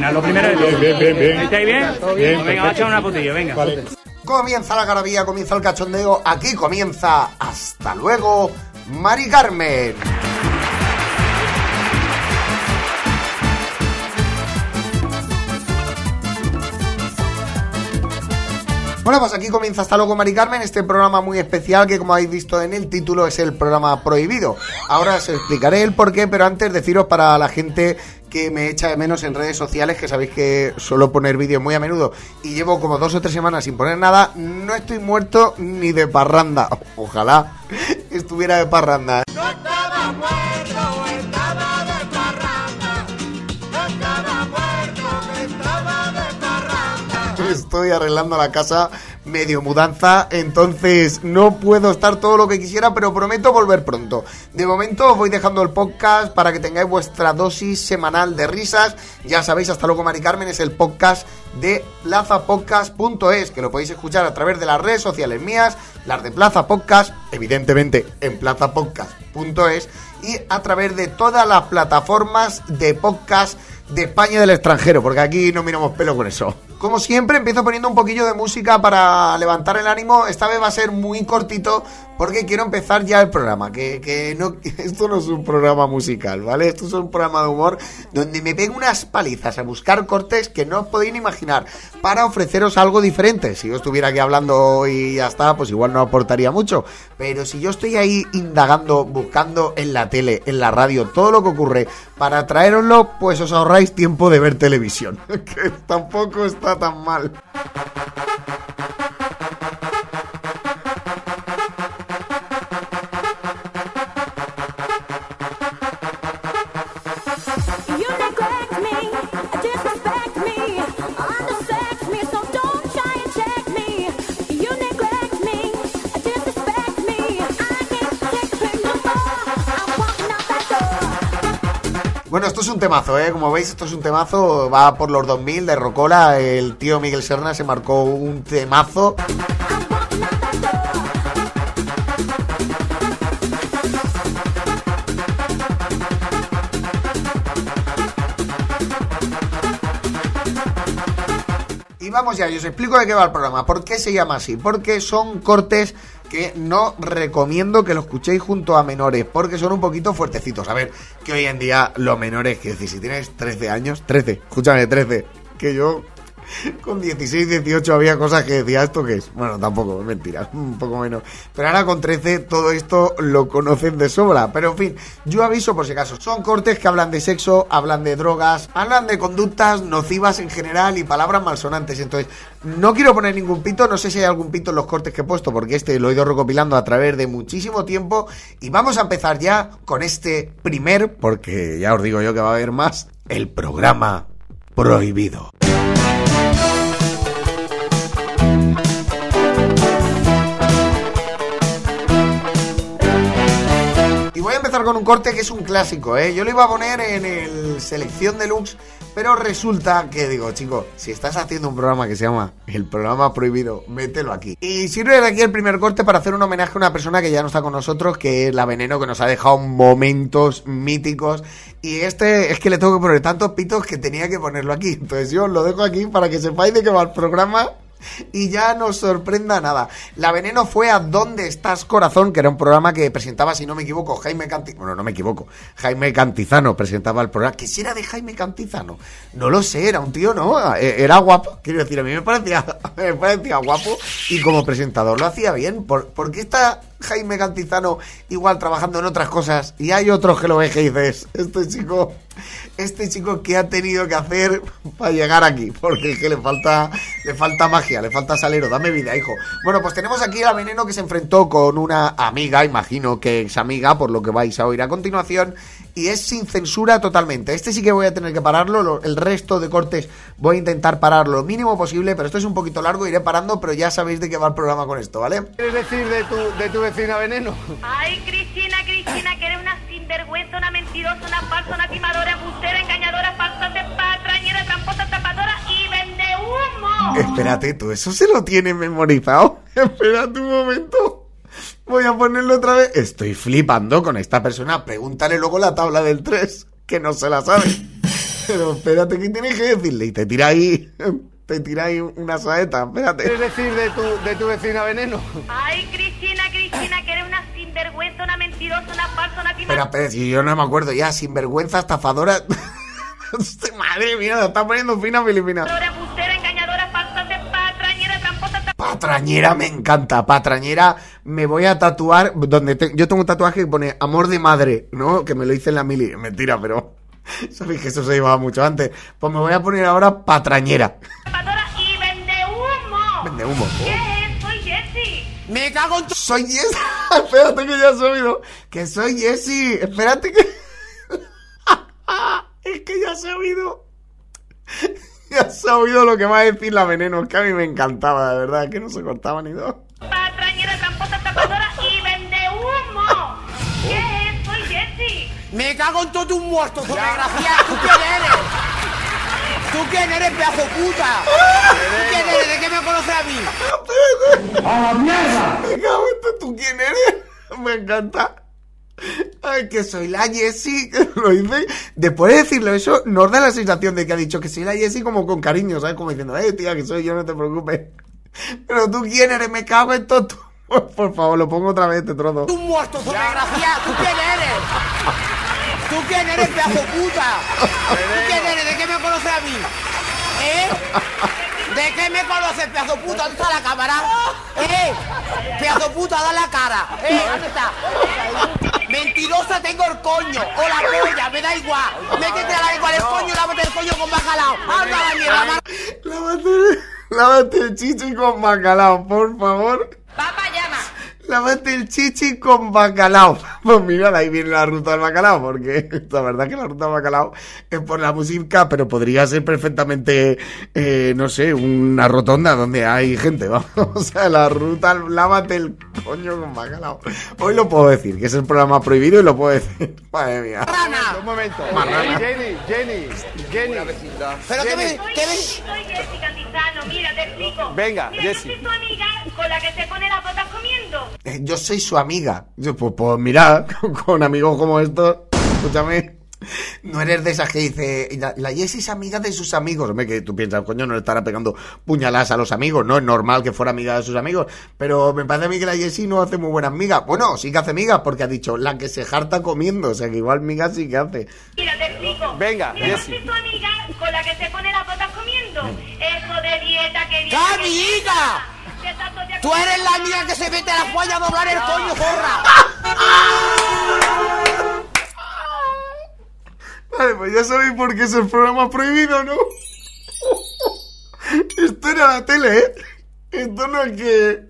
Lo primero es todo. Bien, bien, bien. ¿Estáis bien? bien, Venga, va a echar una putilla, venga. Comienza la garabía, comienza el cachondeo. Aquí comienza. Hasta luego, Mari Carmen. Bueno, pues aquí comienza Hasta luego, Mari Carmen, este programa muy especial que, como habéis visto en el título, es el programa prohibido. Ahora os explicaré el porqué, pero antes deciros para la gente que me echa de menos en redes sociales, que sabéis que suelo poner vídeos muy a menudo y llevo como dos o tres semanas sin poner nada, no estoy muerto ni de parranda. Ojalá estuviera de parranda. Estoy arreglando la casa medio mudanza, entonces no puedo estar todo lo que quisiera, pero prometo volver pronto. De momento os voy dejando el podcast para que tengáis vuestra dosis semanal de risas. Ya sabéis, hasta luego Mari Carmen es el podcast de plazapodcast.es, que lo podéis escuchar a través de las redes sociales mías, las de Plaza Podcast, evidentemente en plazapodcast.es y a través de todas las plataformas de podcast de España y del extranjero, porque aquí no miramos pelo con eso. Como siempre, empiezo poniendo un poquillo de música para levantar el ánimo. Esta vez va a ser muy cortito porque quiero empezar ya el programa. Que, que no, esto no es un programa musical, ¿vale? Esto es un programa de humor donde me pego unas palizas a buscar cortes que no os podéis imaginar para ofreceros algo diferente. Si yo estuviera aquí hablando y ya está, pues igual no aportaría mucho. Pero si yo estoy ahí indagando, buscando en la tele, en la radio, todo lo que ocurre para traeroslo, pues os ahorráis tiempo de ver televisión. que tampoco está tan mal. Bueno, esto es un temazo, ¿eh? Como veis, esto es un temazo. Va por los 2000 de Rocola. El tío Miguel Serna se marcó un temazo. Y vamos ya, y os explico de qué va el programa. ¿Por qué se llama así? Porque son cortes que no recomiendo que lo escuchéis junto a menores, porque son un poquito fuertecitos. A ver, que hoy en día los menores, que si tienes 13 años, 13, escúchame, 13, que yo con 16, 18 había cosas que decía, ¿esto qué es? Bueno, tampoco, es mentira, un poco menos. Pero ahora con 13 todo esto lo conocen de sobra. Pero en fin, yo aviso por si acaso. Son cortes que hablan de sexo, hablan de drogas, hablan de conductas nocivas en general y palabras malsonantes. Entonces, no quiero poner ningún pito, no sé si hay algún pito en los cortes que he puesto, porque este lo he ido recopilando a través de muchísimo tiempo. Y vamos a empezar ya con este primer, porque ya os digo yo que va a haber más, el programa prohibido. Y voy a empezar con un corte que es un clásico, ¿eh? Yo lo iba a poner en el Selección Deluxe, pero resulta que digo, chicos, si estás haciendo un programa que se llama El Programa Prohibido, mételo aquí. Y sirve de aquí el primer corte para hacer un homenaje a una persona que ya no está con nosotros, que es la Veneno, que nos ha dejado momentos míticos. Y este es que le tengo que poner tantos pitos que tenía que ponerlo aquí. Entonces yo os lo dejo aquí para que sepáis de qué va el programa y ya no sorprenda nada. La Veneno fue a ¿Dónde estás, corazón? Que era un programa que presentaba, si no me equivoco, Jaime Cantizano. Bueno, no me equivoco. Jaime Cantizano presentaba el programa. ¿Qué si era de Jaime Cantizano? No lo sé, era un tío, ¿no? Eh, Era guapo. Quiero decir, a mí me parecía, me parecía guapo y como presentador lo hacía bien. ¿Por, por qué está Jaime Cantizano igual trabajando en otras cosas y hay otros que lo ves que dices, este chico este chico qué ha tenido que hacer para llegar aquí, porque es que le falta, le falta magia, le falta salero, dame vida, hijo. Bueno, pues tenemos aquí a Veneno que se enfrentó con una amiga, imagino que es amiga, por lo que vais a oír a continuación, y es sin censura totalmente. Este sí que voy a tener que pararlo, lo- el resto de cortes voy a intentar pararlo lo mínimo posible, pero esto es un poquito largo, iré parando, pero ya sabéis de qué va el programa con esto, ¿vale? ¿Quieres decir de tu, de tu vecina Veneno? Ay, Cristina, Cristina, que eres una sinvergüenza, mentirosa, una falsa, una timadora, embustera, engañadora, falsante, patrañera, tramposa, tapadora y vende humo. Espérate, ¿tú eso se lo tienes memorizado? Espérate un momento. Voy a ponerlo otra vez. Estoy flipando con esta persona. Pregúntale luego la tabla del 3, que no se la sabe. Pero espérate, ¿qué tienes que decirle? Y te tira ahí. Te tira ahí una saeta. ¿Quieres Espérate. decir de tu, de tu vecina Veneno? Ay, Cristina, mentirosa, una falsa, una Espera, espera, si yo no me acuerdo ya. Sinvergüenza, estafadora. Madre mía, la está poniendo fina Filipina. embustera, engañadora, falsante, patrañera, tramposa, Patrañera me encanta, patrañera me voy a tatuar donde te- yo tengo un tatuaje que pone amor de madre, ¿no? Que me lo hice en la mili, mentira, pero sabéis que eso se llevaba mucho antes. Pues me voy a poner ahora patrañera. tapadora y vende humo. Vende humo. ¿Qué. Me cago en tu... Soy Jessy. Espérate que ya oído. Que soy Jessy. Espérate que. es que ya se ha oído. Ya se ha oído lo que va a decir la veneno. Es que a mí me encantaba, de verdad. Que no se cortaba ni dos. Patrañera, tramposa, tapadora y vende humo. ¿Qué es? Soy Jessie. Me cago en todo un muerto, desgraciado. ¿Tú quién eres? ¿Tú quién eres, pedazo puta? ¿Tú quién eres? ¿De qué me conoces a mí? Me cago en tu- ¿Tú quién eres? Me encanta. Ay, que soy la Jessie. Lo dice. Después de decirlo eso, nos da la sensación de que ha dicho que soy la Jessie como con cariño, ¿sabes? Como diciendo, eh, tía, que soy yo, no te preocupes. Pero tú quién eres, me cago en todo. Por favor, lo pongo otra vez este trozo. Un muerto, desgraciado. ¿Tú quién eres? ¿Tú quién eres, pedazo puta? ¿Tú quién eres? ¿De qué me conoces a mí? ¿Eh? ¿De qué me conoces, pedazo puta? ¿Dónde está la cámara? ¿Eh? Pedazo puta, da la cara. ¿Eh? ¿Dónde está? Mentirosa tengo el coño o la polla, me da igual. Métete a la lengua del coño, lávate el coño con bacalao. Anda la mierda, Lávate, lávate el chichi con bacalao, por favor. Papá llama. Lávate el chichi con bacalao. Pues mira, ahí viene la ruta del bacalao, porque la verdad que la ruta del bacalao es por la música, pero podría ser perfectamente, eh, no sé, una rotonda donde hay gente, vamos. O sea, la ruta, lávate el coño con bacalao. Hoy lo puedo decir, que es el programa prohibido y lo puedo decir. Madre mía. rana. Un momento. Marrana. Jenny, Jenny, Jenny. Pero que me, Soy, que me... soy Jessie Cantizano, mira, te explico. Venga, soy tu amiga con la que se pone las botas comiendo. Eh, Yo soy su amiga. Yo, pues, pues mira, con amigos como estos, escúchame. No eres de esas que dice, la, la Jessie es amiga de sus amigos. Hombre, que tú piensas, coño, no le estará pegando puñaladas a los amigos, ¿no? Es normal que fuera amiga de sus amigos. Pero me parece a mí que la Jessie no hace muy buenas migas. Bueno, sí que hace migas, porque ha dicho, la que se jarta comiendo. O sea, que igual migas sí que hace. Mira, te explico. Venga, mira, Jessie. tu amiga con la que se pone las botas comiendo. Eso de dieta, que dieta. Tú eres la amiga que se mete a la polla a doblar el coño, zorra. Vale, pues ya sabéis por qué es el programa prohibido, ¿no? Esto era la tele, ¿eh? Esto no es que...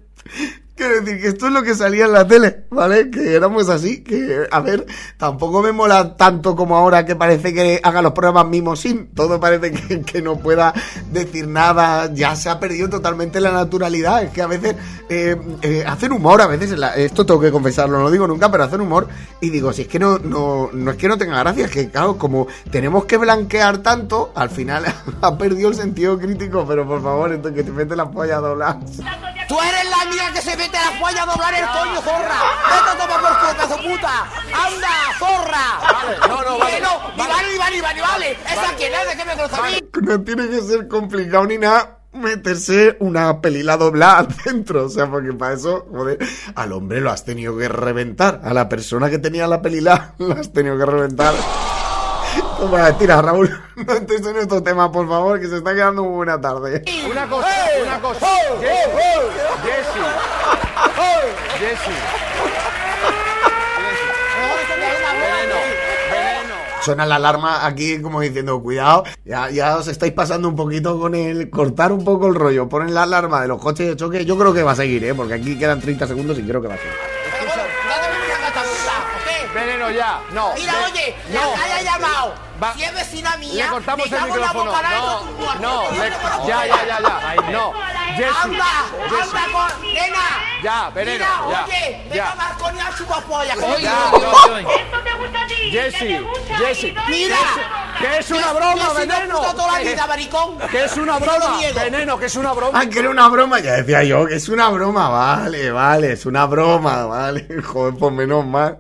Quiero decir que esto es lo que salía en la tele, ¿vale? Que éramos así, que, a ver, tampoco me mola tanto como ahora que parece que haga los programas mismos sin, todo parece que, no pueda decir nada, ya se ha perdido totalmente la naturalidad, es que a veces eh, eh, hacen humor, a veces, esto tengo que confesarlo, no lo digo nunca, pero hacen humor y digo, si es que no, no, no es que no tenga gracia, es que claro, como tenemos que blanquear tanto, al final ha perdido el sentido crítico, pero por favor, esto que te mete la polla a doblar. Tú eres la amiga que se mete a la polla a doblar el coño, zorra. Vete a tomar por de puta. Anda, zorra. Vale, no, no, vale. No, vale, vale, vale, ni vale. ¿Esa quién es? ¿De qué me conoce a mí? No tiene que ser complicado ni nada meterse una pelila doblada dentro. O sea, porque para eso, joder, al hombre lo has tenido que reventar. A la persona que tenía la pelila la has tenido que reventar. Toma, tira, Raúl. No entres en estos temas, por favor, que se está quedando muy buena tarde. Una cosa, una cosa. Jessy. Jessy. Veneno, veneno. Suena la alarma aquí como diciendo, cuidado, ya, ya os estáis pasando un poquito con el cortar un poco el rollo. Ponen la alarma de los coches de choque. Yo creo que va a seguir, ¿eh? Porque aquí quedan 30 segundos y creo que va a seguir. Ya. No. Mira, oye, no. la que haya llamado. Va- Si es vecina mía, Le cortamos el micrófono. No, no, le- ya, ya, ya, ya. No. Jessy, Anda, Jessy. anda con... Nena. Ya, veneno, Mira, ya, oye, venga ya. Marconi a chupapolla. Ya, coño. no. ¿Esto te gusta a ti? Jessy, ¿Qué te gusta? Jessy. Mira. Que es una broma, veneno. puta toda la Que- vida, maricón. Que es una broma. Veneno, que es una broma. Ah, que era una broma, ya decía yo, que es una broma, vale, vale, es una broma, vale, joder, pues menos mal.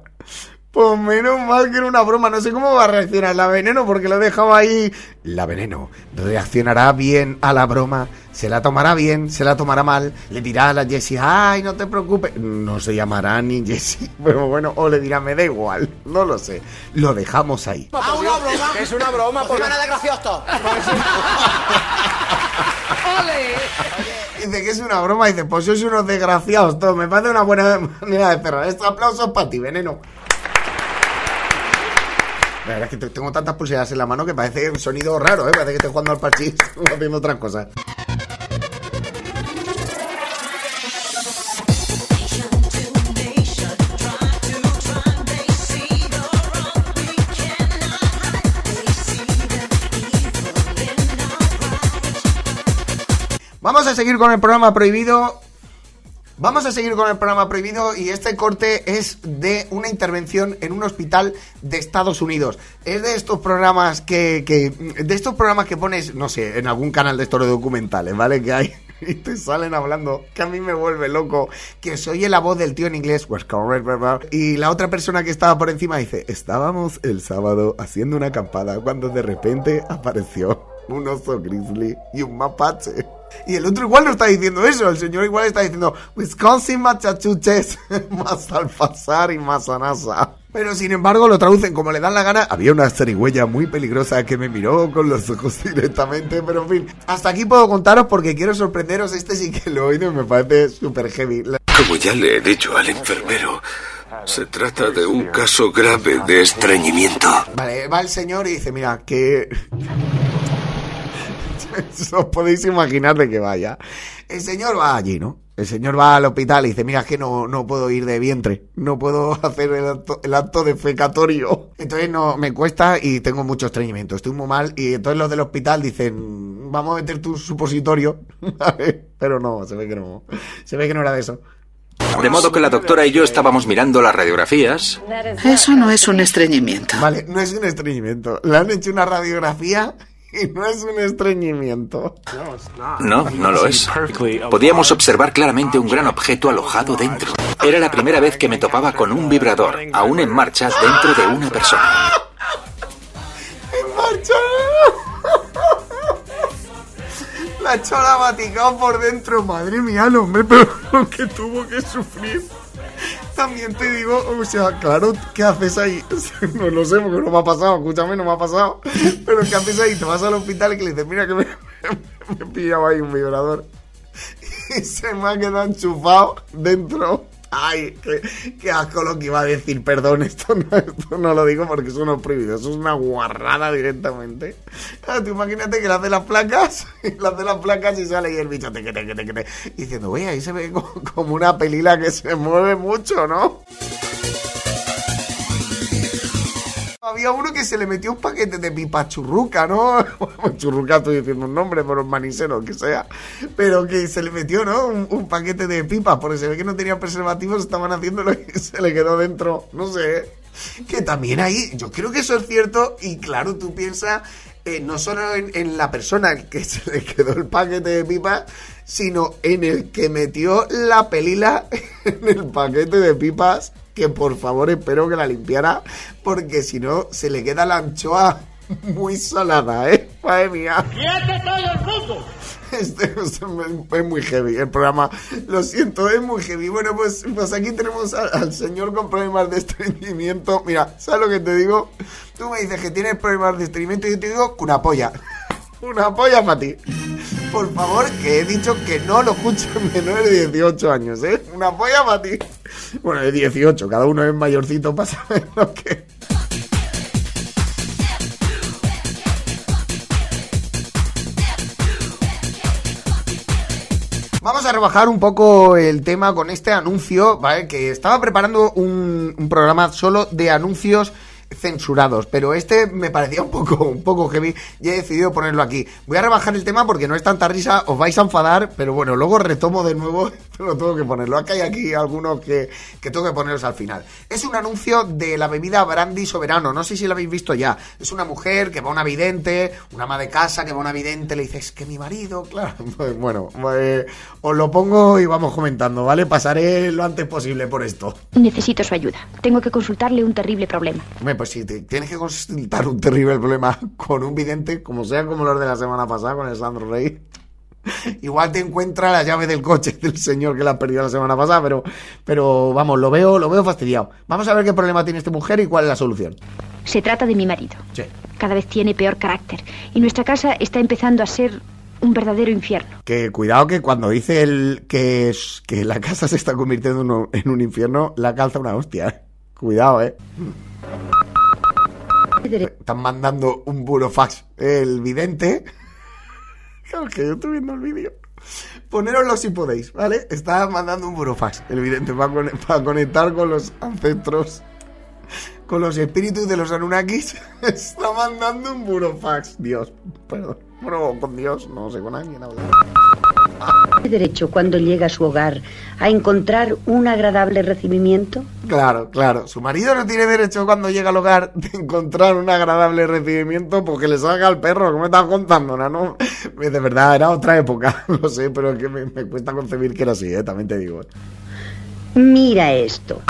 Pues menos mal que era una broma, no sé cómo va a reaccionar la veneno porque lo he dejado ahí. La veneno reaccionará bien a la broma, se la tomará bien, se la tomará mal, le dirá a la Jessie, ay, no te preocupes, no se llamará ni Jessie, pero bueno, o le dirá, me da igual, no lo sé, lo dejamos ahí. Ah, una broma. Es una broma. Pues Porque... me de gracioso. Dice que es una broma, dice, pues sois unos desgraciados todos, me parece una buena manera de cerrar. Este aplauso es para ti, veneno. La verdad es que te- tengo tantas pulseras en la mano que parece un sonido raro, ¿eh? Parece que estoy jugando al parchís o haciendo otras cosas. Vamos a seguir con el programa prohibido. Vamos a seguir con el programa prohibido y este corte es de una intervención en un hospital de Estados Unidos. Es de estos programas que, que de estos programas que pones, no sé, en algún canal de estos documentales, ¿vale? Que hay y te salen hablando, que a mí me vuelve loco, que se oye la voz del tío en inglés, pues y la otra persona que estaba por encima dice, estábamos el sábado haciendo una acampada cuando de repente apareció un oso grizzly y un mapache. Y el otro igual no está diciendo eso, el señor igual está diciendo Wisconsin, Massachusetts, más alfazar y más anasa. Pero sin embargo lo traducen como le dan la gana. Había una zarigüeya muy peligrosa que me miró con los ojos directamente, pero en fin. Hasta aquí puedo contaros porque quiero sorprenderos. Este sí que lo he oído y me parece súper heavy. Como ya le he dicho al enfermero, se trata de un caso grave de estreñimiento. Vale, va el señor y dice, mira, que... Os podéis imaginar de que vaya. El señor va allí, ¿no? El señor va al hospital y dice, mira, es que no, no puedo ir de vientre, no puedo hacer el acto, el acto defecatorio. Entonces no, me cuesta y tengo mucho estreñimiento, estoy muy mal. Y entonces los del hospital dicen, vamos a meter tu supositorio. Pero no, se ve que no, se ve que no era de eso. De modo que la doctora y yo estábamos mirando las radiografías. Eso no es un estreñimiento. Vale, no es un estreñimiento. Le han hecho una radiografía y no es un estreñimiento. No, no lo es. Podíamos observar claramente un gran objeto alojado dentro. Era la primera vez que me topaba con un vibrador, aún en marcha, dentro de una persona. ¡En marcha! La chola Vaticano por dentro, madre mía, el hombre, pero lo que tuvo que sufrir. También te digo, o sea, claro, ¿qué haces ahí? No lo sé porque no me ha pasado, escúchame, no me ha pasado. Pero ¿qué haces ahí? Te vas al hospital y que le dices, mira que me, me he pillado ahí un vibrador. Y se me ha quedado enchufado dentro. Ay, qué, asco lo que iba a decir. Perdón, esto no, esto no lo digo porque eso no es prohibido. Eso es una guarrada directamente. Ah, tú imagínate que le hace las placas, le hace las placas y sale y el bicho te te te te. Diciendo, oye, ahí se ve co- como una pelila que se mueve mucho, ¿no? Había uno que se le metió un paquete de pipa churruca, ¿no? Churruca estoy diciendo un nombre, pero manicero, que sea. Pero que se le metió, ¿no? Un, paquete de pipas, porque se ve que no tenía preservativos, estaban haciéndolo y se le quedó dentro, no sé. Que también ahí, yo creo que eso es cierto, y claro, tú piensas eh, no solo en, en la persona que se le quedó el paquete de pipas, sino en el que metió la pelila en el paquete de pipas, que por favor espero que la limpiara, porque si no se le queda la anchoa muy salada, ¿eh? Madre mía. Este es, es muy heavy el programa. Lo siento, es muy heavy. Bueno, pues, pues aquí tenemos al, al señor con problemas de estreñimiento. Mira, ¿sabes lo que te digo? Tú me dices que tienes problemas de estreñimiento y yo te digo que una polla. Una polla para ti por favor, que he dicho que no lo escuchen menores de 18 años, ¿eh? Una polla para ti. Bueno, de 18, cada uno es mayorcito para saber lo que... Vamos a rebajar un poco el tema con este anuncio, ¿vale? Que estaba preparando un programa solo de anuncios censurados, pero este me parecía un poco, un poco heavy y he decidido ponerlo aquí. Voy a rebajar el tema porque no es tanta risa, os vais a enfadar, pero bueno, luego retomo de nuevo, pero tengo que ponerlo. Acá hay aquí algunos que, que tengo que ponerlos al final. Es un anuncio de la bebida Brandy Soberano, no sé si lo habéis visto ya. Es una mujer que va a una vidente, una ama de casa que va a una vidente, le dice, es que mi marido, claro, pues bueno, eh, os lo pongo y vamos comentando, ¿vale? Pasaré lo antes posible por esto. Necesito su ayuda. Tengo que consultarle un terrible problema. Hombre, pues si te tienes que consultar un terrible problema con un vidente, como sea como los de la semana pasada con el Sandro Rey, igual te encuentra la llave del coche del señor que la perdió la semana pasada, pero, pero vamos, lo veo, lo veo fastidiado. Vamos a ver qué problema tiene esta mujer y cuál es la solución. Se trata de mi marido. Sí. Cada vez tiene peor carácter y nuestra casa está empezando a ser un verdadero infierno. Que cuidado que cuando dice el que, que la casa se está convirtiendo en un, en un infierno, la calza una hostia. ¿eh? Cuidado, eh. Están mandando un burofax. El vidente. Claro que yo estoy viendo el vídeo. Poneroslo si podéis, ¿vale? Está mandando un burofax. El vidente para, para conectar con los ancestros. Con los espíritus de los Anunnakis. Está mandando un burofax. Dios, perdón. Bueno, con Dios, no sé, con alguien hablar. ¿Tiene derecho cuando llega a su hogar a encontrar un agradable recibimiento? Claro, claro. Su marido no tiene derecho cuando llega al hogar de encontrar un agradable recibimiento porque le salga al perro. ¿Qué me estás contando, no? De verdad, era otra época. Lo sé, pero es que me, me cuesta concebir que era así, ¿eh? También te digo. Mira esto.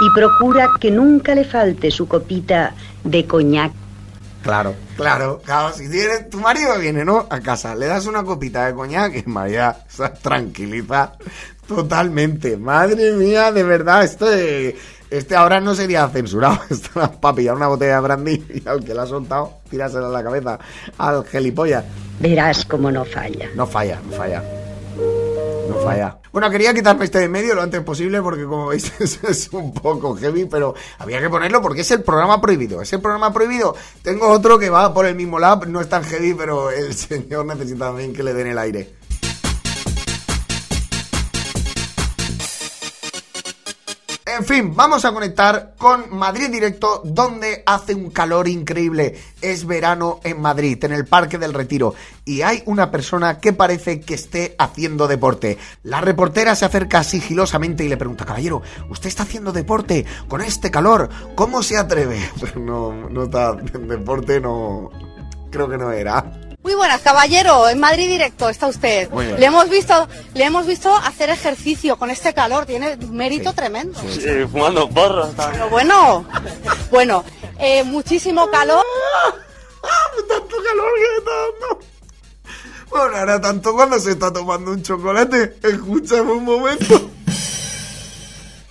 Y procura que nunca le falte su copita de coñac. Claro, claro, claro. Si tienes, tu marido viene, ¿no? A casa, le das una copita de coñac y María se tranquiliza totalmente. Madre mía, de verdad, este, este ahora no sería censurado. Esto para pillar una botella de brandy y al que la ha soltado, tirársela a la cabeza al gelipollas. Verás cómo no falla. No falla, no falla. Falla. Bueno, quería quitarme este de medio lo antes posible porque como veis es, es un poco heavy, pero había que ponerlo porque es el programa prohibido. Es el programa prohibido. Tengo otro que va por el mismo lab, no es tan heavy, pero el señor necesita también que le den el aire. En fin, vamos a conectar con Madrid Directo, donde hace un calor increíble. Es verano en Madrid, en el Parque del Retiro, y hay una persona que parece que esté haciendo deporte. La reportera se acerca sigilosamente y le pregunta, caballero, ¿usted está haciendo deporte con este calor? ¿Cómo se atreve? No, no está deporte, no... Creo que no era. Muy buenas, caballero. En Madrid directo está usted. Muy bien. Le hemos visto, le hemos visto hacer ejercicio con este calor. Tiene mérito tremendo. fumando porros. Pero bueno, bueno, eh, muchísimo calor. tanto calor que está dando. Bueno, ahora tanto cuando se está tomando un chocolate. Escúchame un momento.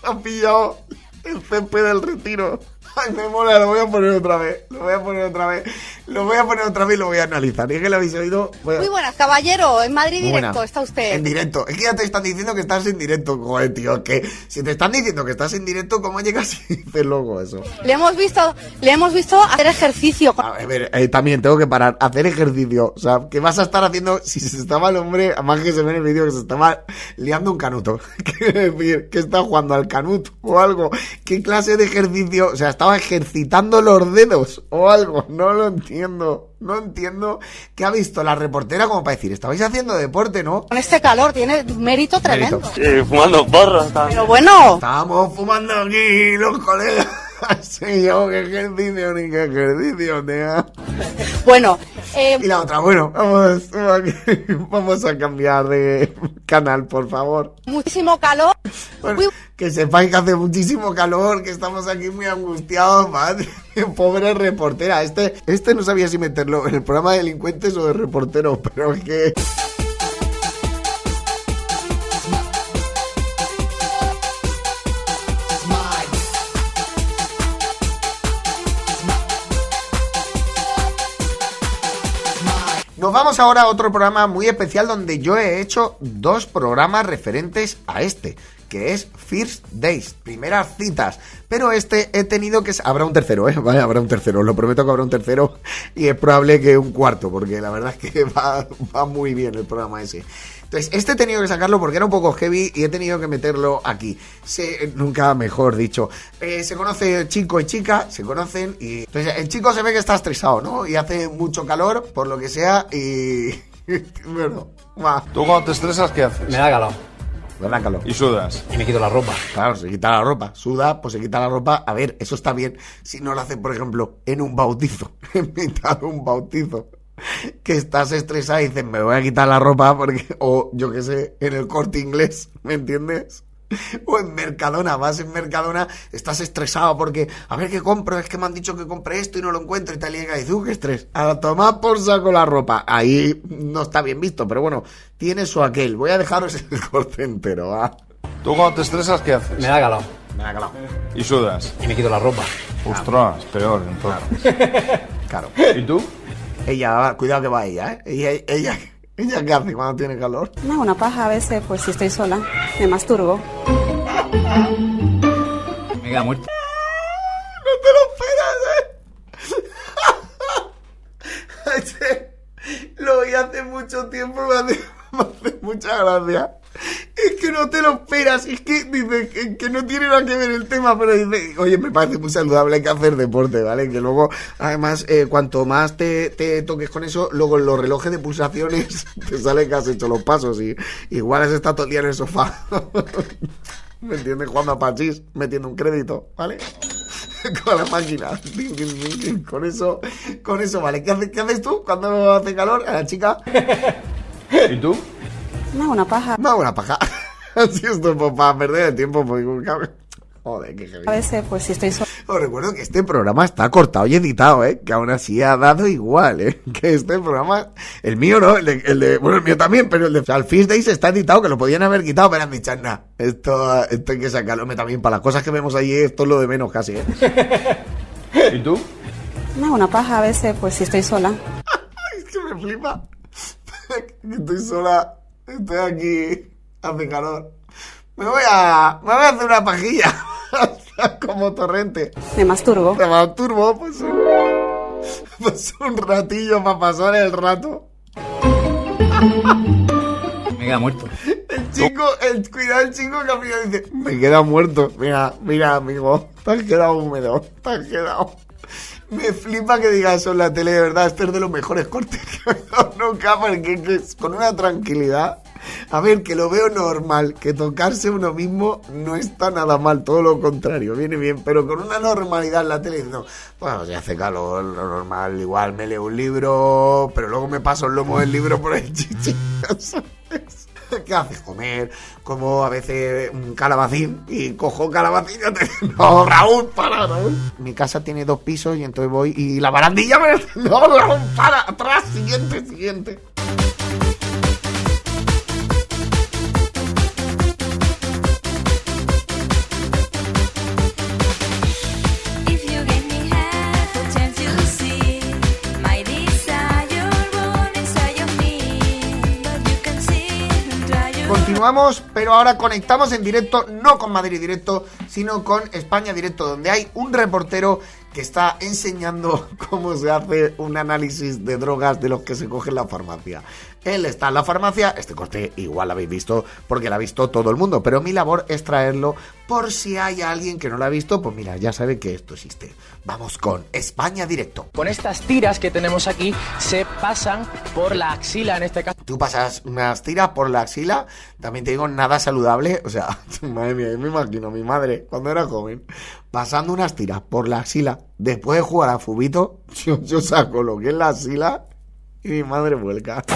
Ha pillado el césped del retiro. Ay, me mola, lo voy a poner otra vez. Lo voy a poner otra vez. Lo voy a poner otra vez y lo voy a analizar. Es que lo habéis oído. Muy buenas, caballero. En Madrid directo está usted. En directo. Es que ya te están diciendo que estás en directo, joder, tío. Que si te están diciendo que estás en directo, ¿cómo llegas y dices luego eso? Le hemos visto, le hemos visto hacer ejercicio. A ver, eh, también tengo que parar, hacer ejercicio. O sea, ¿qué vas a estar haciendo si se estaba el hombre, además que se ve en el vídeo que se estaba liando un canuto? Quiero decir, que está jugando al canuto o algo. ¿Qué clase de ejercicio? O sea, estaba ejercitando los dedos o algo. No lo entiendo. No entiendo qué ha visto la reportera como para decir, estabais haciendo deporte, ¿no? Con este calor tiene un mérito tremendo. fumando porros. Pero bueno. Estábamos fumando aquí los colegas. Yo, qué ejercicio, ni qué ejercicio, tía. Bueno, eh, Y la otra, bueno, vamos, vamos a cambiar de canal, por favor. muchísimo calor. Bueno, que sepáis que hace muchísimo calor, que estamos aquí muy angustiados, madre. Pobre reportera. Este, este no sabía si meterlo en el programa de delincuentes o de reportero, pero es que. Nos vamos ahora a otro programa muy especial donde yo he hecho dos programas referentes a este, que es First Days, primeras citas. Pero este he tenido que... Habrá un tercero, ¿eh? Vale, habrá un tercero, os lo prometo que habrá un tercero y es probable que un cuarto, porque la verdad es que va, va muy bien el programa ese. Entonces, este he tenido que sacarlo porque era un poco heavy y he tenido que meterlo aquí. Se, nunca mejor dicho. Eh, se conoce chico y chica, se conocen y... Entonces, el chico se ve que está estresado, ¿no? Y hace mucho calor, por lo que sea, y... bueno, va. ¿Tú cuando te estresas qué haces? Me da calor. Me da calor. Y sudas. Y me quito la ropa. Claro, se quita la ropa. Suda, pues se quita la ropa. A ver, eso está bien si no lo hace, por ejemplo, en un bautizo. En mitad de un bautizo. Que estás estresada y dices, me voy a quitar la ropa porque... O yo qué sé, en el corte inglés, ¿me entiendes? O en Mercadona, vas en Mercadona, estás estresado porque, a ver qué compro, es que me han dicho que compre esto y no lo encuentro y tal, y llega y dices, "Uh, qué estrés, a tomar por saco la ropa. Ahí no está bien visto, pero bueno, tiene su aquel. Voy a dejaros el corte entero, ¿va? ¿Tú cuando te estresas qué haces? Me da calor. Me da calor. Y sudas. Y me quito la ropa. Ostras, peor entonces. Claro. ¿Y tú? Ella, cuidado que va ella, ¿eh? Ella, ella, ella, ¿qué hace cuando tiene calor? Hago una paja a veces, pues si estoy sola. Me masturbo. Me queda muerto. No te lo esperas, ¿eh? Ese- Lo vi hace mucho tiempo, me hace, me hace mucha gracia. Es que no te lo esperas, es que dice que, no tiene nada que ver el tema, pero dice, oye, me parece muy saludable, que hacer deporte, ¿vale? Que luego, además, eh, cuanto más te, te toques con eso, luego en los relojes de pulsaciones te sale que has hecho los pasos y igual has estado todo el día en el sofá. ¿Me entiendes? A Pachís, metiendo un crédito, ¿vale? con la máquina. Con eso, con eso, vale. ¿Qué haces, qué haces tú cuando hace calor a la chica? ¿Y tú? Me hago una paja. Me hago una paja. Así esto pues, para perder el tiempo. Pues, joder, qué. A veces, pues si estoy sola. Os recuerdo que este programa está cortado y editado, ¿eh? Que aún así ha dado igual, ¿eh? Que este programa, el mío no, el de, el de- bueno, el mío también, pero el de al Fish Days está editado, que lo podían haber quitado, pero han dicho, nah, esto, esto hay que sacarlo también para las cosas que vemos allí, esto es lo de menos casi, ¿eh? ¿Y tú? Me hago una paja a veces, pues si estoy sola. Es que me flipa. Estoy sola, estoy aquí, hace calor. Me voy a, me voy a hacer una pajilla. Como torrente. Me masturbo. Me masturbo, pues un, pues un ratillo para pasar el rato. Me queda muerto. El chico, el, cuidado el chico que al final dice, me queda muerto. Mira, mira, amigo, te has quedado húmedo, te has quedado. Me flipa que diga eso en la tele, de verdad, este es de los mejores cortes que he visto nunca, con una tranquilidad. A ver, que lo veo normal, que tocarse uno mismo no está nada mal, todo lo contrario, viene bien, pero con una normalidad en la tele diciendo, bueno, si hace calor, lo normal, igual me leo un libro, pero luego me paso el lomo del libro por el chichi. ¿sabes? ¿Qué haces? Comer, como a veces un calabacín y cojo calabacín y te... No, Raúl, para, Raúl. Mi casa tiene dos pisos y entonces voy y la barandilla me... No, Raúl, para, atrás, siguiente, siguiente. Continuamos, pero ahora conectamos en directo, no con Madrid directo, sino con España directo, donde hay un reportero que está enseñando cómo se hace un análisis de drogas de los que se coge en la farmacia. Él está en la farmacia, este corte igual lo habéis visto porque lo ha visto todo el mundo, pero mi labor es traerlo por si hay alguien que no lo ha visto, pues mira, ya sabe que esto existe. Vamos con España directo. Con estas tiras que tenemos aquí se pasan por la axila en este caso. Tú pasas unas tiras por la axila, también te digo, nada saludable. O sea, madre mía, yo me imagino a mi madre cuando era joven, pasando unas tiras por la axila, después de jugar a fubito, yo, yo saco lo que es la axila y mi madre vuelca.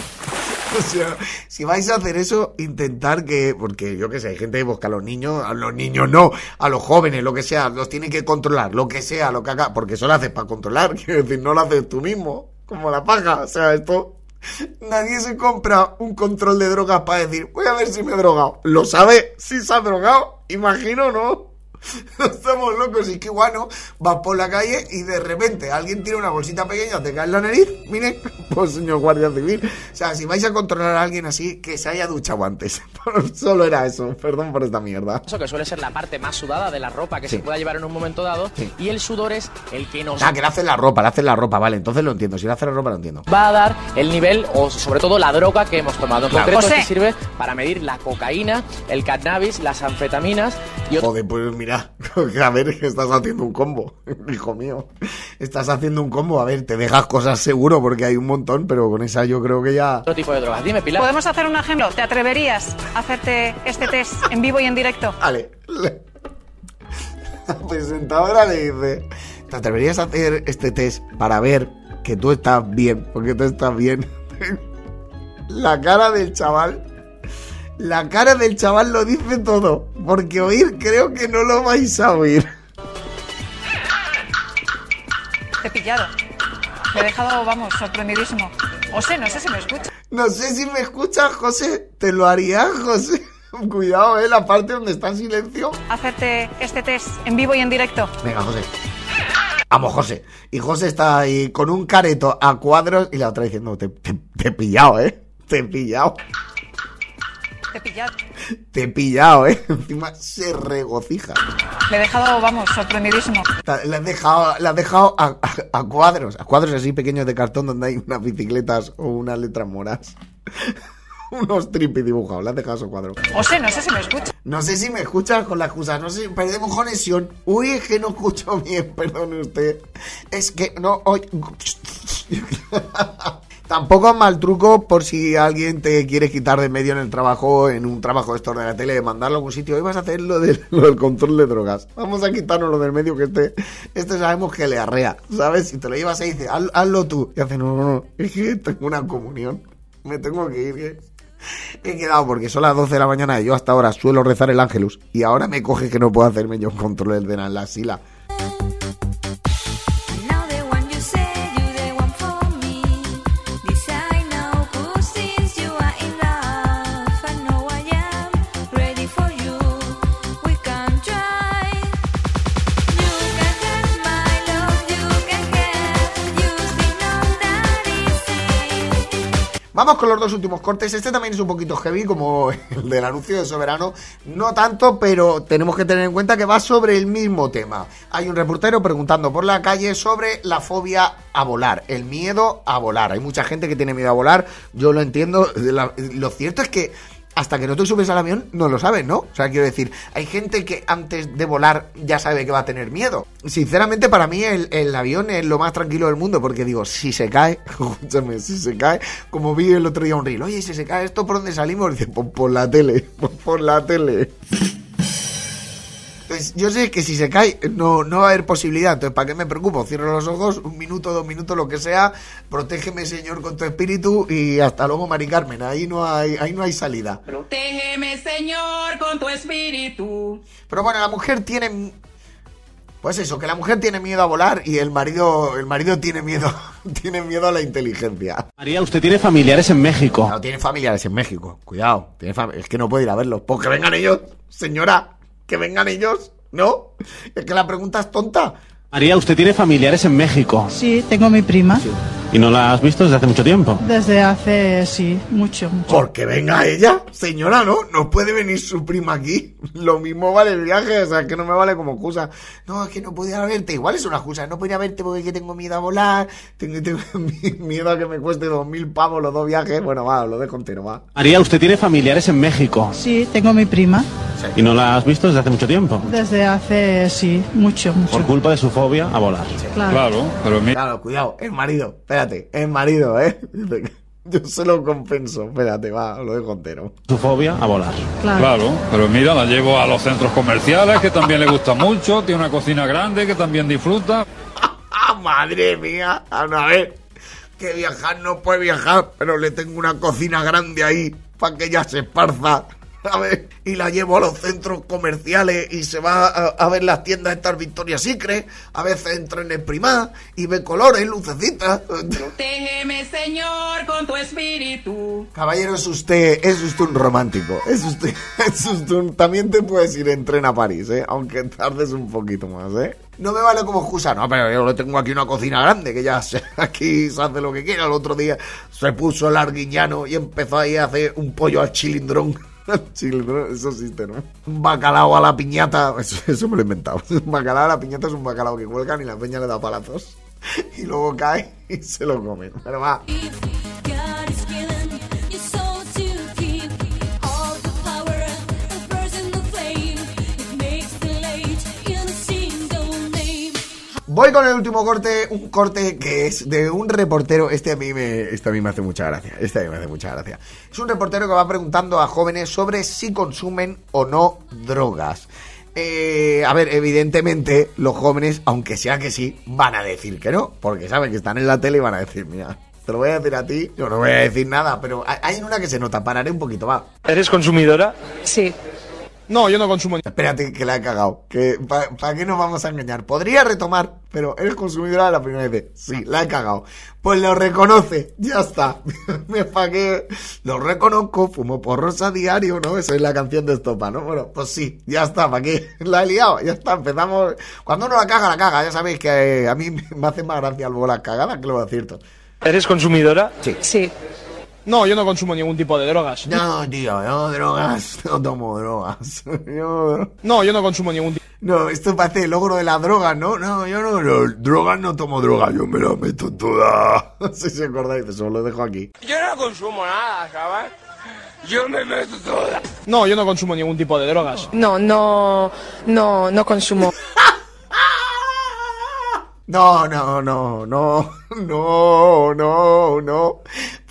O sea, si vais a hacer eso, intentar que, porque yo que sé, hay gente que busca a los niños, a los niños no, a los jóvenes, lo que sea, los tiene que controlar, lo que sea, lo que haga, porque eso lo haces para controlar, quiero decir, no lo haces tú mismo, como la paja, o sea, esto Nadie se compra un control de drogas para decir, voy a ver si me he drogado. ¿Lo sabe si se ha drogado? Imagino, ¿no? No estamos locos y que guano, vas por la calle y de repente alguien tiene una bolsita pequeña, te cae en la nariz, mire, pues señor guardia civil. O sea, si vais a controlar a alguien así, que se haya duchado antes. Solo era eso, perdón por esta mierda. Eso que suele ser la parte más sudada de la ropa que se pueda llevar en un momento dado. Y el sudor es el que nos Ah, que le hacen la ropa, le hacen la ropa, vale, entonces lo entiendo. Si le hacen la ropa, lo entiendo. va a dar el nivel o sobre todo la droga que hemos tomado. En Claro. concreto, José. este sirve para medir la cocaína, el cannabis, las anfetaminas Joder, pues mira, a ver, estás haciendo un combo, hijo mío. Estás haciendo un combo, a ver, te dejas cosas seguro porque hay un montón, pero con esa yo creo que ya... otro tipo de drogas. Dime, Pilar. ¿Podemos hacer un ejemplo? ¿Te atreverías a hacerte este test en vivo y en directo? Vale. La presentadora le dice, ¿te atreverías a hacer este test para ver que tú estás bien? Porque tú estás bien. La cara del chaval, la cara del chaval lo dice todo, porque oír creo que no lo vais a oír. Te he pillado. Te he dejado, vamos, sorprendidísimo. José, no sé si me escuchas. No sé si me escuchas, José. ¿Te lo haría, José? Cuidado, eh, la parte donde está en silencio. Hacerte este test en vivo y en directo. Venga, José. Vamos, José. Y José está ahí con un careto a cuadros y la otra diciendo, te, te- te he pillado, ¿eh? Te he pillado. Te he pillado. Te he pillado, ¿eh? Encima se regocija. Le he dejado, vamos, sorprendidísimo. Le has dejado, le has dejado a, a- a cuadros, a cuadros así pequeños de cartón donde hay unas bicicletas o unas letras moras. Unos tripi dibujados, le has dejado esos cuadros. José, no sé si me escuchas. No sé si me escuchas con la excusa, no sé, perdemos conexión. Uy, es que no escucho bien, perdone usted. Es que no, hoy... Tampoco es mal truco por si alguien te quiere quitar de medio en el trabajo, en un trabajo de estos de la tele, de mandarlo a algún sitio. Hoy vas a hacer lo, del- lo del control de drogas. Vamos a quitarnos lo del medio que este, este sabemos que le arrea, ¿sabes? Si te lo llevas y dices, "Haz- hazlo tú. Y hace, no, no, no, es que tengo una comunión. Me tengo que ir, que He quedado porque son las 12 de la mañana y yo hasta ahora suelo rezar el ángelus y ahora me coge que no puedo hacerme yo un control de la, la sila. Con los dos últimos cortes. Este también es un poquito heavy, como el del anuncio de Soberano. No tanto, pero tenemos que tener en cuenta que va sobre el mismo tema. Hay un reportero preguntando por la calle sobre la fobia a volar, el miedo a volar. Hay mucha gente que tiene miedo a volar, yo lo entiendo. Lo cierto es que hasta que no te subes al avión no lo sabes, ¿no? O sea, quiero decir, hay gente que antes de volar ya sabe que va a tener miedo. Sinceramente, para mí el, el avión es lo más tranquilo del mundo, porque digo, si se cae, escúchame, si se cae, como vi el otro día un reel, oye, si se cae esto, ¿por dónde salimos? Dice, "Pues por la tele, pues por la tele. Entonces, yo sé que si se cae no, no va a haber posibilidad. Entonces, ¿para qué me preocupo? Cierro los ojos, un minuto, dos minutos, lo que sea. Protégeme, Señor, con tu espíritu y hasta luego, Mari Carmen. Ahí no hay, ahí no hay salida. Protégeme, Señor, con tu espíritu. Pero bueno, la mujer tiene... Pues eso, que la mujer tiene miedo a volar y el marido, el marido tiene miedo, tiene miedo a la inteligencia. María, usted tiene familiares en México. Claro, tiene familiares en México. Cuidado, tiene es que no puede ir a verlos. Pues que vengan ellos, señora, que vengan ellos, ¿no? Es que la pregunta es tonta. María, usted tiene familiares en México. Sí, tengo mi prima. ¿Y no la has visto desde hace mucho tiempo? Desde hace, sí, mucho, mucho. Porque venga ella, señora, ¿no? No puede venir su prima aquí. Lo mismo vale el viaje, o sea, que no me vale como excusa. No, es que no podía verte. Igual es una excusa. No podía verte porque que tengo miedo a volar. Tengo, tengo miedo a que me cueste dos mil pavos los dos viajes. Bueno, va, lo dejo entero, va. María, usted tiene familiares en México. Sí, tengo mi prima. ¿Y no la has visto desde hace mucho tiempo? Desde hace, sí, mucho, mucho. Por culpa de su fobia a volar. Claro. pero mira. Claro, cuidado, el marido. Espérate, el marido, ¿eh? Yo se lo compenso. Espérate, va, lo dejo entero. Su fobia a volar. Claro, pero mira, la llevo a los centros comerciales, que también le gusta mucho, tiene una cocina grande, que también disfruta. ¡Ah, madre mía! A ver, que viajar no puede viajar, pero le tengo una cocina grande ahí para que ella se esparza. A ver, y la llevo a los centros comerciales y se va a, a ver las tiendas estas Victoria's Secret. A veces entra en el Primar y ve colores, lucecitas. Protégeme, Señor, con tu espíritu. Caballero, es usted, es usted un romántico. Es usted, es usted un... También te puedes ir en tren a París, ¿eh? Aunque tardes un poquito más, ¿eh? No me vale como excusa, no, pero yo tengo aquí una cocina grande, que ya se- aquí se hace lo que quiera. El otro día se puso el arguiñano y empezó ahí a hacer un pollo al chilindrón. Chilindrón, eso existe, ¿no? Un bacalao a la piñata, eso, eso me lo he inventado. Un bacalao a la piñata es un bacalao que cuelgan y la peña le da palazos. Y luego cae y se lo come. Pero va. Voy con el último corte, un corte que es de un reportero. Este a mí me, este a mí me hace mucha gracia. Este a mí me hace mucha gracia. Es un reportero que va preguntando a jóvenes sobre si consumen o no drogas. Eh, a ver, evidentemente los jóvenes, aunque sea que sí, van a decir que no, porque saben que están en la tele y van a decir, mira, te lo voy a decir a ti, yo no voy a decir nada, pero hay- una que se nota, pararé un poquito, va. ¿Eres consumidora? Sí. No, yo no consumo ni... Espérate, que la he cagado. Que, ¿Para qué nos vamos a engañar? Podría retomar, pero eres consumidora de la primera vez. Sí, la he cagado. Pues lo reconoce, ya está. Me pagué, lo reconozco, fumo porros a diario, ¿no? Esa es la canción de Estopa, ¿no? Bueno, pues sí, ya está, ¿para qué? La he liado, ya está, empezamos. Cuando uno la caga, la caga. Ya sabéis que eh, a mí me hace más gracia luego la cagada que lo acierto. ¿Eres consumidora? Sí. Sí. No, yo no consumo ningún tipo de drogas. No, tío, no drogas, no tomo drogas. Yo- No, yo no consumo ningún tipo... No, esto parece el logro de la droga, ¿no? No, yo no, no, drogas no tomo droga, yo me la meto toda. No sé si acordáis, eso lo dejo aquí. Yo no consumo nada, ¿sabes? Yo me meto toda. No, yo no consumo ningún tipo de drogas. No, no, no, no consumo. No, no, no, no, no, no, no.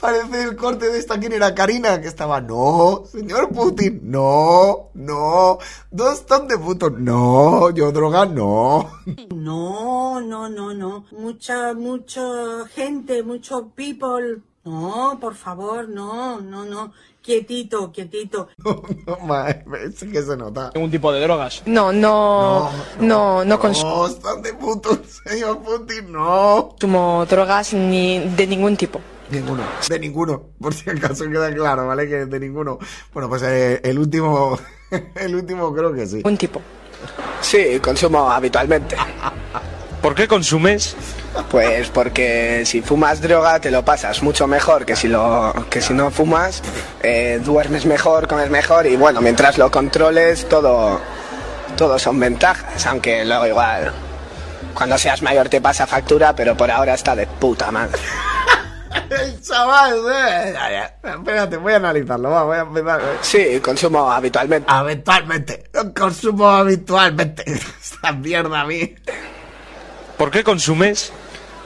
Parece el corte de esta, ¿quién era? Karina, que estaba, no, señor Putin, no, no, dos ton de putos, no, yo droga, no. No, no, no, no. Mucha, mucha gente, mucho people. No, por favor, no, no, no. Quietito, quietito. No, ma, es que se nota. Ningún tipo de drogas. No, no, no, no consumo No, están de putos, señor Putin, no. drogas ni de ningún tipo. Ninguno, de ninguno, por si acaso queda claro, ¿vale? Que de ninguno. Bueno, pues eh, el último, el último creo que sí. Un tipo. Sí, consumo habitualmente. ¿Por qué consumes? Pues porque si fumas droga te lo pasas mucho mejor que si lo que si no fumas, eh, duermes mejor, comes mejor y bueno, mientras lo controles todo todo son ventajas, aunque luego igual cuando seas mayor te pasa factura, pero por ahora está de puta madre. El chaval, eh. Ya, ya. Espérate, voy a analizarlo, va, voy a empezar. eh. Sí, consumo habitualmente. Habitualmente, consumo habitualmente. Esta mierda a mí. ¿Por qué consumes?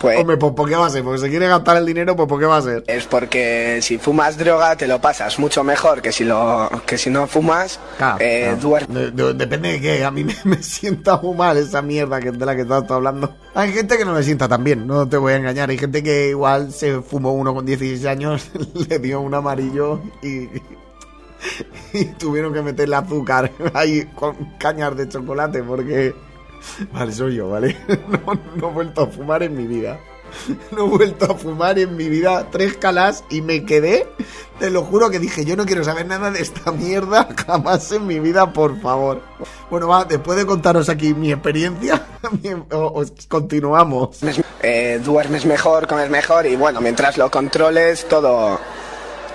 Pues Hombre, pues ¿por qué va a ser? Porque se quiere gastar el dinero, pues ¿por qué va a ser? es porque si fumas droga te lo pasas mucho mejor que si lo que si no fumas, Claro, eh, claro. duer- De- de- depende de qué. A mí me, me sienta muy mal esa mierda que, de la que estás hablando. Hay gente que no le sienta tan bien, no te voy a engañar. Hay gente que igual se fumó uno con 16 años, le dio un amarillo y, y tuvieron que meterle azúcar ahí con cañas de chocolate porque... Vale, soy yo, ¿vale? No, he vuelto a fumar en mi vida. No he vuelto a fumar en mi vida tres calas y me quedé. Te lo juro que dije, yo no quiero saber nada de esta mierda jamás en mi vida, por favor. Bueno, va, después de contaros aquí mi experiencia, os continuamos. eh, duermes mejor, comes mejor y bueno, mientras lo controles todo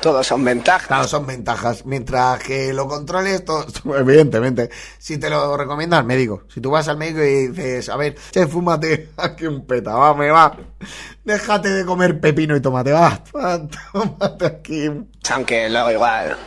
todo son ventajas. Claro, son ventajas. Mientras que lo controles, todo, evidentemente. Si te lo recomienda el médico. Si tú vas al médico y dices, a ver, che, fúmate aquí un peta, va, me va. Déjate de comer pepino y tomate, va. Tómate aquí un Aunque luego igual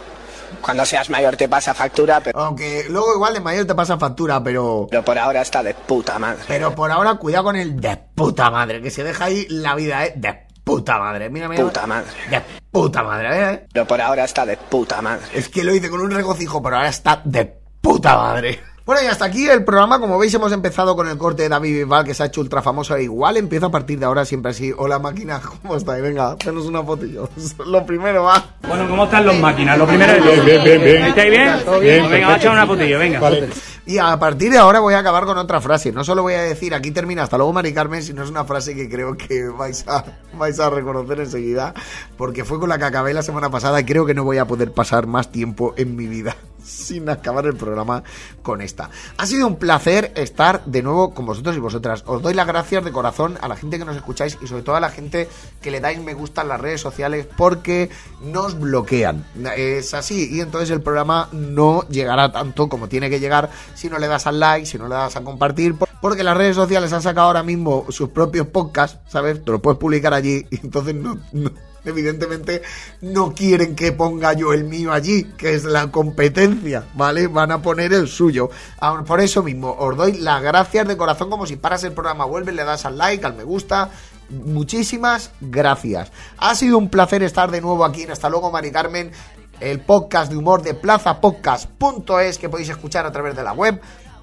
cuando seas mayor te pasa factura, pero, Aunque luego igual de mayor te pasa factura, pero... pero por ahora está de puta madre. Pero por ahora cuidado con el de puta madre, que se deja ahí la vida, ¿eh? De puta madre. Mira, mira. Puta madre. De puta madre, ¿eh? Pero por ahora está de puta madre. Es que lo hice con un regocijo, pero ahora está de puta madre. Bueno, y hasta aquí el programa. Como veis, hemos empezado con el corte de David Bisbal, que se ha hecho ultra famoso. E igual empiezo a partir de ahora siempre así. Hola, máquina, ¿cómo estáis? Venga, hacenos una fotillo. Lo primero va. Bueno, ¿cómo están los máquinas? Lo primero es... Bien, bien, bien, bien. ¿Estáis bien? Pues venga, vamos a echar una fotillo, venga. Y a partir de ahora voy a acabar con otra frase. No solo voy a decir aquí termina hasta luego Mari Carmen, sino es una frase que creo que vais a, vais a reconocer enseguida, porque fue con la que acabé la semana pasada y creo que no voy a poder pasar más tiempo en mi vida sin acabar el programa con esta. Ha sido un placer estar de nuevo con vosotros y vosotras. Os doy las gracias de corazón a la gente que nos escucháis y sobre todo a la gente que le dais me gusta en las redes sociales porque nos bloquean. Es así y entonces el programa no llegará tanto como tiene que llegar si no le das al like, si no le das a compartir, porque las redes sociales han sacado ahora mismo sus propios podcasts, ¿sabes? Te lo puedes publicar allí y entonces no- no evidentemente no quieren que ponga yo el mío allí, que es la competencia, ¿vale? Van a poner el suyo. Aun Por eso mismo, os doy las gracias de corazón como si paras el programa, vuelves, le das al like, al me gusta. Muchísimas gracias. Ha sido un placer estar de nuevo aquí en Hasta luego, Mari Carmen. El podcast de humor de plazapodcast.es que podéis escuchar a través de la web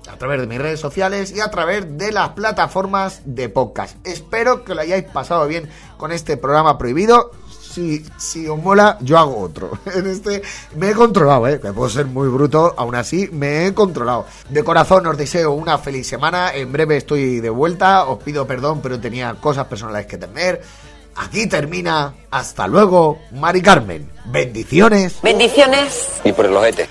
a través de mis redes sociales y a través de las plataformas de podcast. Espero que lo hayáis pasado bien con este programa prohibido. Si, si os mola, yo hago otro. En este me he controlado, ¿eh? que puedo ser muy bruto, aún así me he controlado. De corazón os deseo una feliz semana. En breve estoy de vuelta. Os pido perdón, pero tenía cosas personales que tener. Aquí termina. Hasta luego, Mari Carmen. Bendiciones. Bendiciones. Y por el ojete.